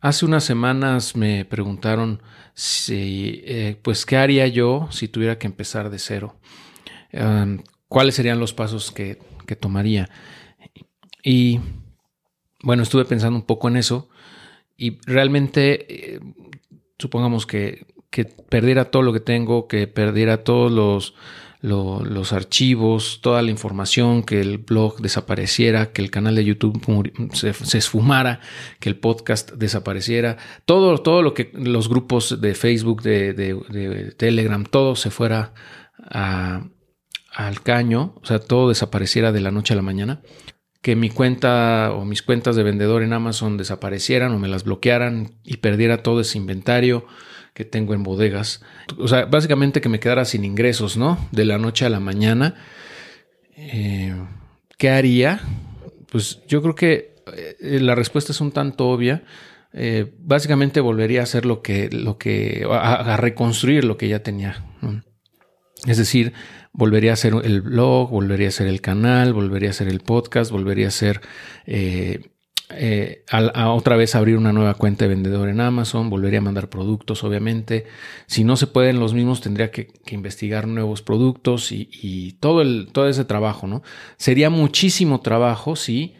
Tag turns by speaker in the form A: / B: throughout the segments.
A: Hace unas semanas me preguntaron si, eh, pues, ¿qué haría yo si tuviera que empezar de cero? ¿Cuáles serían los pasos que, tomaría? Y bueno, estuve pensando un poco en eso y realmente, eh, supongamos que, que perdiera todo lo que tengo, que perdiera todos los los archivos, toda la información, que el blog desapareciera, que el canal de YouTube se, esfumara, que el podcast desapareciera, todo, todo lo que los grupos de Facebook, de, Telegram, todo se fuera al caño, o sea, todo desapareciera de la noche a la mañana que mi cuenta o mis cuentas de vendedor en Amazon desaparecieran o me las bloquearan y perdiera todo ese inventario, que tengo en bodegas. O sea, básicamente que me quedara sin ingresos, ¿no? De la noche a la mañana. Eh, ¿Qué haría? Pues yo creo que eh, la respuesta es un tanto obvia. Eh, básicamente volvería a hacer lo que, lo que, a, reconstruir lo que ya tenía. Es decir, volvería a hacer el blog, volvería a hacer el canal, volvería a hacer el podcast, volvería a hacer eh, a, otra vez abrir una nueva cuenta de vendedor en Amazon, volvería a mandar productos, obviamente. Si no se pueden los mismos, tendría que, investigar nuevos productos y, todo, todo ese trabajo, ¿no? Sería muchísimo trabajo si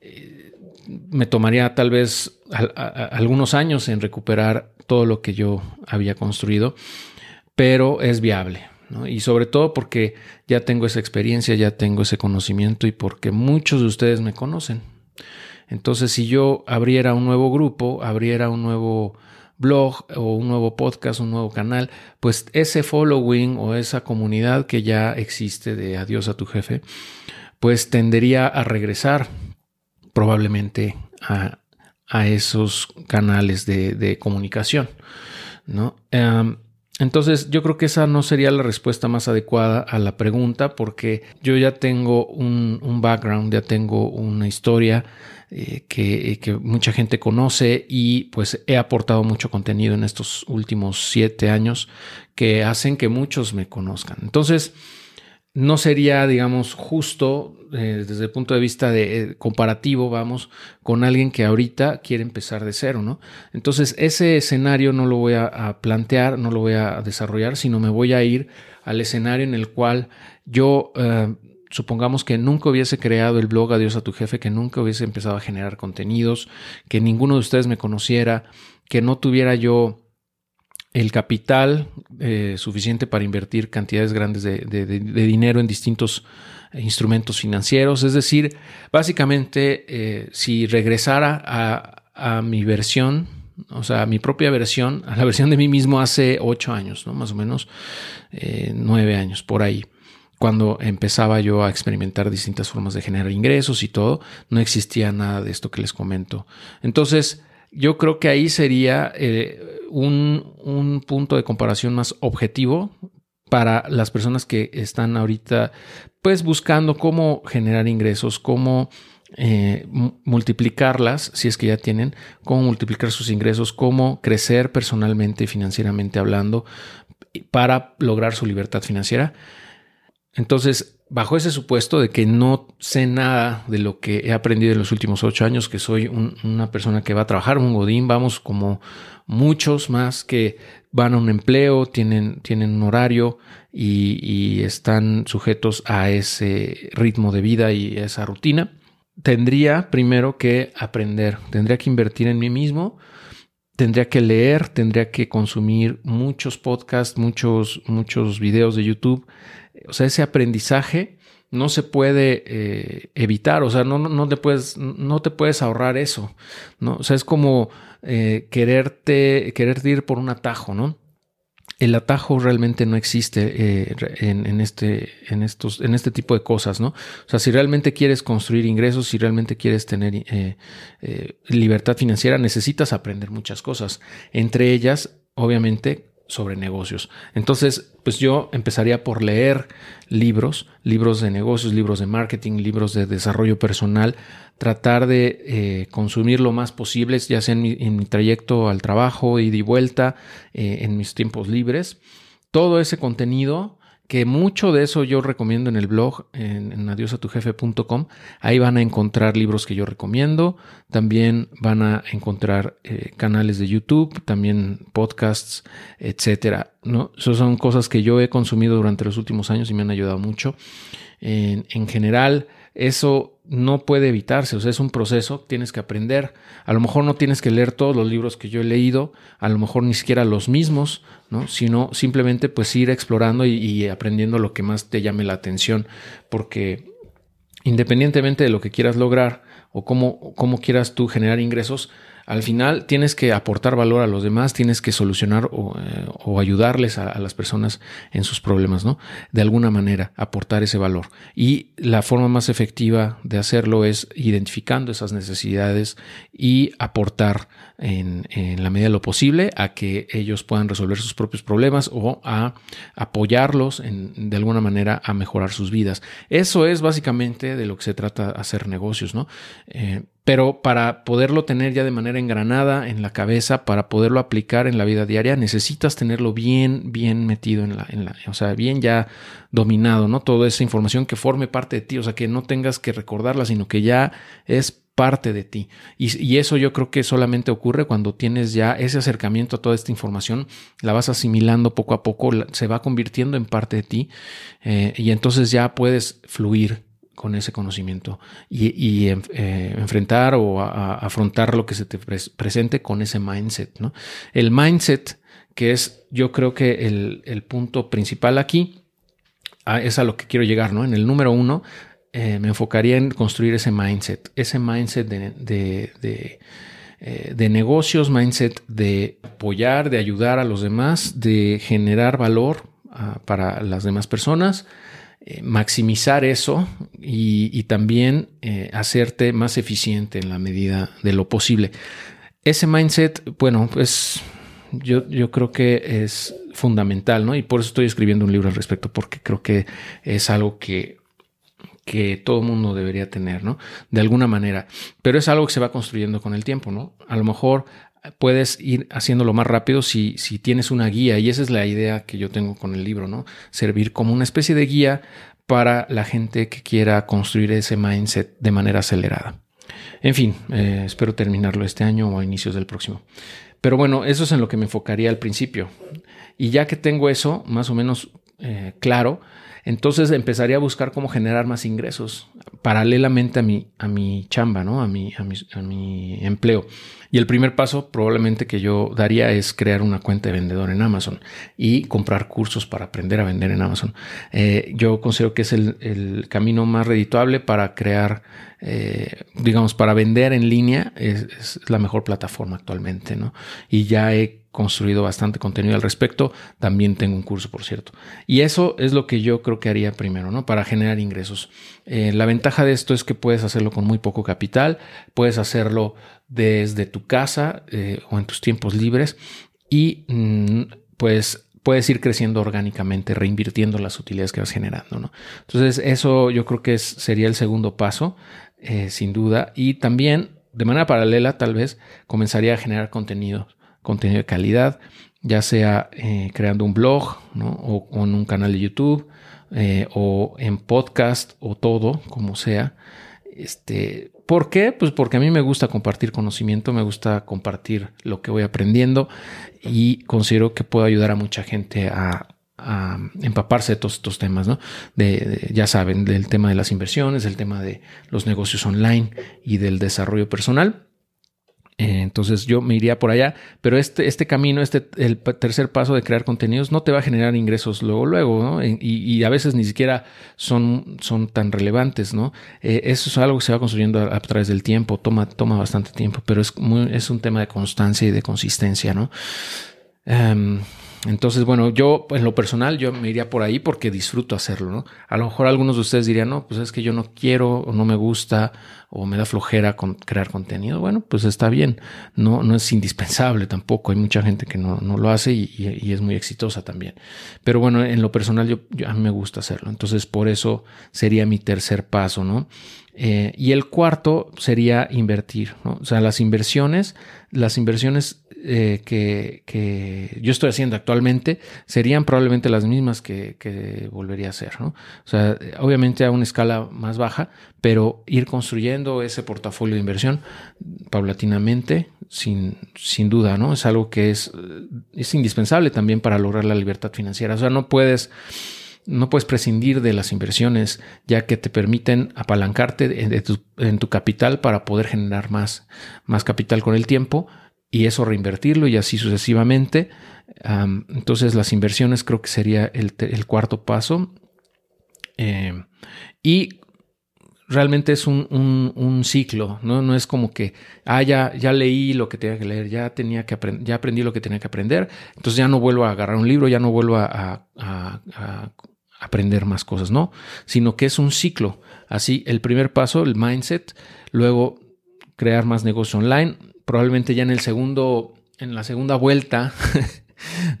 A: eh, me tomaría tal vez algunos años en recuperar todo lo que yo había construido, pero es viable. Y sobre todo porque ya tengo esa experiencia, ya tengo ese conocimiento y porque muchos de ustedes me conocen. Entonces, si yo abriera un nuevo grupo, abriera un nuevo blog o un nuevo podcast, un nuevo canal, pues ese following o esa comunidad que ya existe de Adiós a tu jefe, pues tendería a regresar probablemente a, esos canales de, comunicación, ¿no? Entonces, yo creo que esa no sería la respuesta más adecuada a la pregunta porque yo ya tengo un background, ya tengo una historia eh, que, que, mucha gente conoce y pues he aportado mucho contenido en estos últimos siete años que hacen que muchos me conozcan. Entonces, no sería, digamos, justo eh, desde el punto de vista de eh, comparativo, vamos, con alguien que ahorita quiere empezar de cero, ¿no? Entonces, ese escenario no lo voy a, plantear, no lo voy a desarrollar, sino me voy a ir al escenario en el cual yo supongamos que nunca hubiese creado el blog Adiós a tu jefe, que nunca hubiese empezado a generar contenidos, que ninguno de ustedes me conociera, que no tuviera yo el capital eh, suficiente para invertir cantidades grandes de, dinero en distintos instrumentos financieros. Es decir, básicamente, eh, si regresara a, mi versión, o sea, a mi propia versión, a la versión de mí mismo hace ocho años, ¿no? Más o menos eh, nueve años, por ahí cuando empezaba yo a experimentar distintas formas de generar ingresos y todo, no existía nada de esto que les comento. Entonces, yo creo que ahí sería eh, un, punto de comparación más objetivo para las personas que están ahorita pues buscando cómo generar ingresos, cómo eh, multiplicarlas, si es que ya tienen, cómo multiplicar sus ingresos, cómo crecer personalmente y financieramente hablando para lograr su libertad financiera. Entonces, bajo ese supuesto de que no sé nada de lo que he aprendido en los últimos ocho años, que soy una persona que va a trabajar, un godín, vamos como muchos más que van a un empleo, tienen, tienen un horario y, y están sujetos a ese ritmo de vida y a esa rutina, tendría primero que aprender, tendría que invertir en mí mismo, tendría que leer, tendría que consumir muchos podcasts, muchos, muchos videos de YouTube, o sea, ese aprendizaje no se puede eh, evitar, o sea, no, no, te puedes, no te puedes ahorrar eso, ¿no? O sea, es como eh, quererte, quererte ir por un atajo, ¿no? El atajo realmente no existe eh, en, este, en, estos, en este tipo de cosas, ¿no? O sea, si realmente quieres construir ingresos, si realmente quieres tener libertad financiera, necesitas aprender muchas cosas. Entre ellas, obviamente, sobre negocios. Entonces, pues yo empezaría por leer libros, libros de negocios, libros de marketing, libros de desarrollo personal, tratar de eh, consumir lo más posible, ya sea en mi, trayecto al trabajo y de vuelta, eh, en mis tiempos libres. Todo ese contenido que mucho de eso yo recomiendo en el blog, en, en adiosatujefe.com. Ahí van a encontrar libros que yo recomiendo. También van a encontrar eh, canales de YouTube, también podcasts, etcétera. ¿no? Esas son cosas que yo he consumido durante los últimos años y me han ayudado mucho. En, en general, eso no puede evitarse, o sea, es un proceso, tienes que aprender. A lo mejor no tienes que leer todos los libros que yo he leído, a lo mejor ni siquiera los mismos, ¿no? Sino simplemente pues ir explorando y, aprendiendo lo que más te llame la atención, porque independientemente de lo que quieras lograr o cómo, cómo quieras tú generar ingresos, al final tienes que aportar valor a los demás, tienes que solucionar o, eh, ayudarles a, las personas en sus problemas, ¿no? De alguna manera, aportar ese valor. Y la forma más efectiva de hacerlo es identificando esas necesidades y aportar en, en, la medida de lo posible a que ellos puedan resolver sus propios problemas o a apoyarlos en, de alguna manera a mejorar sus vidas. Eso es básicamente de lo que se trata hacer negocios, ¿no? Eh, pero para poderlo tener ya de manera engranada en la cabeza, para poderlo aplicar en la vida diaria, necesitas tenerlo bien, bien metido en la, en la, o sea, bien ya dominado, ¿no? Toda esa información que forme parte de ti, o sea, que no tengas que recordarla, sino que ya es parte de ti. Y, eso yo creo que solamente ocurre cuando tienes ya ese acercamiento a toda esta información, la vas asimilando poco a poco, se va convirtiendo en parte de ti eh, y entonces ya puedes fluir con ese conocimiento y, eh, enfrentar o afrontar lo que se te pre presente con ese mindset. ¿no? El mindset, que es yo creo que el, punto principal aquí, a, es a lo que quiero llegar, ¿no? En el número uno, eh, me enfocaría en construir ese mindset, ese mindset de, de, eh, de, negocios, mindset de apoyar, de ayudar a los demás, de generar valor uh, para las demás personas, eh, maximizar eso y, también eh, hacerte más eficiente en la medida de lo posible. Ese mindset, bueno, pues yo, yo creo que es fundamental, ¿no? Y por eso estoy escribiendo un libro al respecto, porque creo que es algo que que todo mundo debería tener, ¿no? De alguna manera. Pero es algo que se va construyendo con el tiempo, ¿no? A lo mejor puedes ir haciéndolo más rápido si, si tienes una guía y esa es la idea que yo tengo con el libro, ¿no? Servir como una especie de guía para la gente que quiera construir ese mindset de manera acelerada. En fin, eh, espero terminarlo este año o a inicios del próximo. Pero bueno, eso es en lo que me enfocaría al principio. Y ya que tengo eso más o menos eh, claro, entonces empezaría a buscar cómo generar más ingresos paralelamente a mi, a mi chamba, ¿no? A mi, a mi, empleo. Y el primer paso probablemente que yo daría es crear una cuenta de vendedor en Amazon y comprar cursos para aprender a vender en Amazon. Eh, yo considero que es el, el, camino más redituable para crear, eh, digamos, para vender en línea. Es, es, la mejor plataforma actualmente, ¿no? Y ya he construido bastante contenido al respecto. También tengo un curso, por cierto. Y eso es lo que yo creo que haría primero, ¿no? Para generar ingresos. Eh, la ventaja de esto es que puedes hacerlo con muy poco capital, puedes hacerlo desde tu casa eh, o en tus tiempos libres y mm, pues puedes ir creciendo orgánicamente, reinvirtiendo las utilidades que vas generando, ¿no? Entonces, eso yo creo que es, sería el segundo paso, eh, sin duda. Y también, de manera paralela, tal vez, comenzaría a generar contenido contenido de calidad, ya sea eh, creando un blog ¿no? o con un canal de YouTube eh, o en podcast o todo, como sea. Este, ¿Por qué? Pues porque a mí me gusta compartir conocimiento, me gusta compartir lo que voy aprendiendo y considero que puedo ayudar a mucha gente a, empaparse de todos estos temas, ¿no? De, ya saben, del tema de las inversiones, del tema de los negocios online y del desarrollo personal. Eh, entonces yo me iría por allá, pero este, este camino, este, el tercer paso de crear contenidos no te va a generar ingresos luego, luego, ¿no? Y, a veces ni siquiera son, son tan relevantes, ¿no? Eh, eso es algo que se va construyendo a, través del tiempo, toma, toma bastante tiempo, pero es, muy, es un tema de constancia y de consistencia, ¿no? Um, entonces, bueno, yo en lo personal yo me iría por ahí porque disfruto hacerlo, ¿no? A lo mejor algunos de ustedes dirían, no, pues es que yo no quiero o no me gusta o me da flojera con crear contenido. Bueno, pues está bien, no, no es indispensable tampoco. Hay mucha gente que no, no lo hace y, es muy exitosa también. Pero bueno, en lo personal yo, yo, a mí me gusta hacerlo. Entonces, por eso sería mi tercer paso, ¿no? Eh, y el cuarto sería invertir, ¿no? O sea, las inversiones, las inversiones eh, que, yo estoy haciendo actualmente serían probablemente las mismas que, volvería a hacer, ¿no? O sea, obviamente a una escala más baja, pero ir construyendo ese portafolio de inversión paulatinamente, sin, sin duda, ¿no? Es algo que es, es indispensable también para lograr la libertad financiera. O sea, no puedes no puedes prescindir de las inversiones, ya que te permiten apalancarte en tu, capital para poder generar más, más capital con el tiempo y eso reinvertirlo y así sucesivamente. entonces las inversiones creo que sería el, cuarto paso. Em, y realmente es un, ciclo, ¿no? No es como que, ah, ya, ya leí lo que tenía que leer, ya, tenía que ya aprendí lo que tenía que aprender, entonces ya no vuelvo a agarrar un libro, ya no vuelvo a, aprender más cosas, no, sino que es un ciclo. Así, el primer paso, el mindset, luego crear más negocio online, probablemente ya en el segundo, en la segunda vuelta,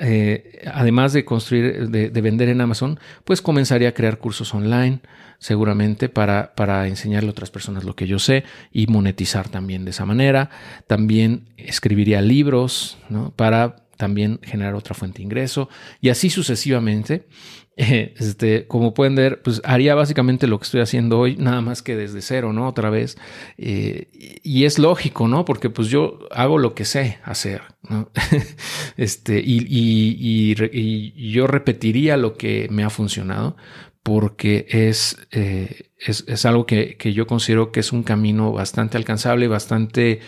A: eh, además de construir, de, vender en Amazon, pues comenzaría a crear cursos online, seguramente para, para enseñarle a otras personas lo que yo sé y monetizar también de esa manera. También escribiría libros para también generar otra fuente de ingreso y así sucesivamente. Este, como pueden ver, pues haría básicamente lo que estoy haciendo hoy, nada más que desde cero, ¿no? Otra vez. Eh, y es lógico, ¿no? Porque pues yo hago lo que sé hacer, este, y, y, yo repetiría lo que me ha funcionado, porque es, eh, es, algo que, yo considero que es un camino bastante alcanzable, bastante,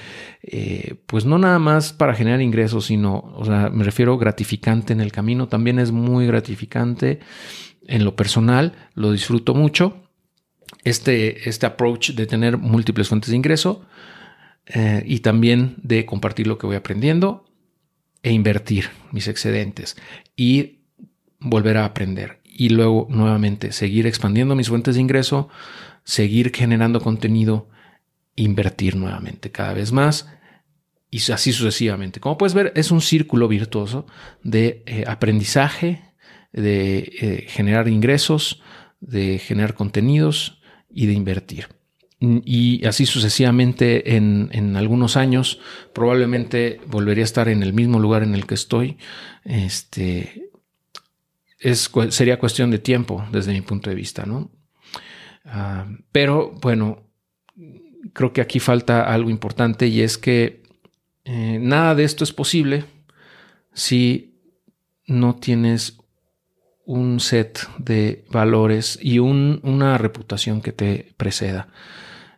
A: eh, pues no nada más para generar ingresos, sino, o sea, me refiero gratificante en el camino, también es muy gratificante en lo personal, lo disfruto mucho. Este, este approach de tener múltiples fuentes de ingreso eh, y también de compartir lo que voy aprendiendo e invertir mis excedentes y volver a aprender y luego nuevamente seguir expandiendo mis fuentes de ingreso, seguir generando contenido, invertir nuevamente cada vez más y así sucesivamente. Como puedes ver, es un círculo virtuoso de eh, aprendizaje, de eh, generar ingresos, de generar contenidos y de invertir. Y así sucesivamente en, en, algunos años probablemente volvería a estar en el mismo lugar en el que estoy, este, es, sería cuestión de tiempo desde mi punto de vista, ¿no? Ah, pero bueno, creo que aquí falta algo importante y es que eh, nada de esto es posible si no tienes un set de valores y una reputación que te preceda.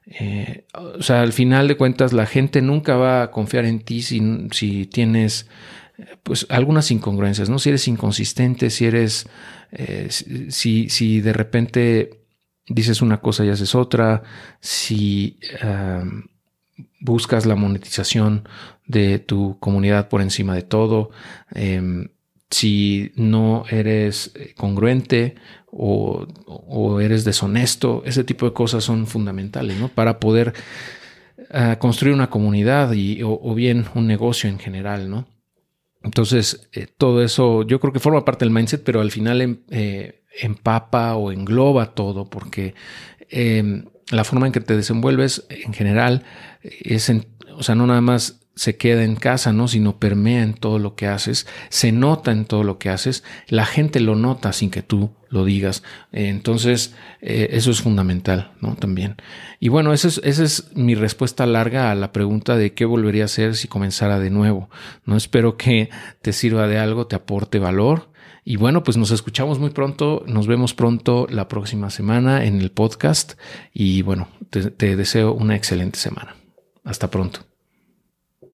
A: Eh, o sea, al final de cuentas, la gente nunca va a confiar en ti si, si tienes pues algunas incongruencias, ¿no? Si eres inconsistente, si eres, eh, si, si, de repente dices una cosa y haces otra, si buscas la monetización de tu comunidad por encima de todo, em, si no eres congruente o, eres deshonesto, ese tipo de cosas son fundamentales, ¿no? Para poder ah, construir una comunidad y, o bien un negocio en general, ¿no? Entonces, eh, todo eso yo creo que forma parte del mindset, pero al final em, eh, empapa o engloba todo, porque em, la forma en que te desenvuelves en general es, o sea, no nada más se queda en casa, ¿no? Sino permea en todo lo que haces, se nota en todo lo que haces, la gente lo nota sin que tú lo digas. Entonces, eh, eso es fundamental, ¿no? También. Y bueno, esa es, esa es mi respuesta larga a la pregunta de qué volvería a hacer si comenzara de nuevo. No espero que te sirva de algo, te aporte valor. Y bueno, pues nos escuchamos muy pronto, nos vemos pronto la próxima semana en el podcast y bueno, te deseo una excelente semana. Hasta pronto.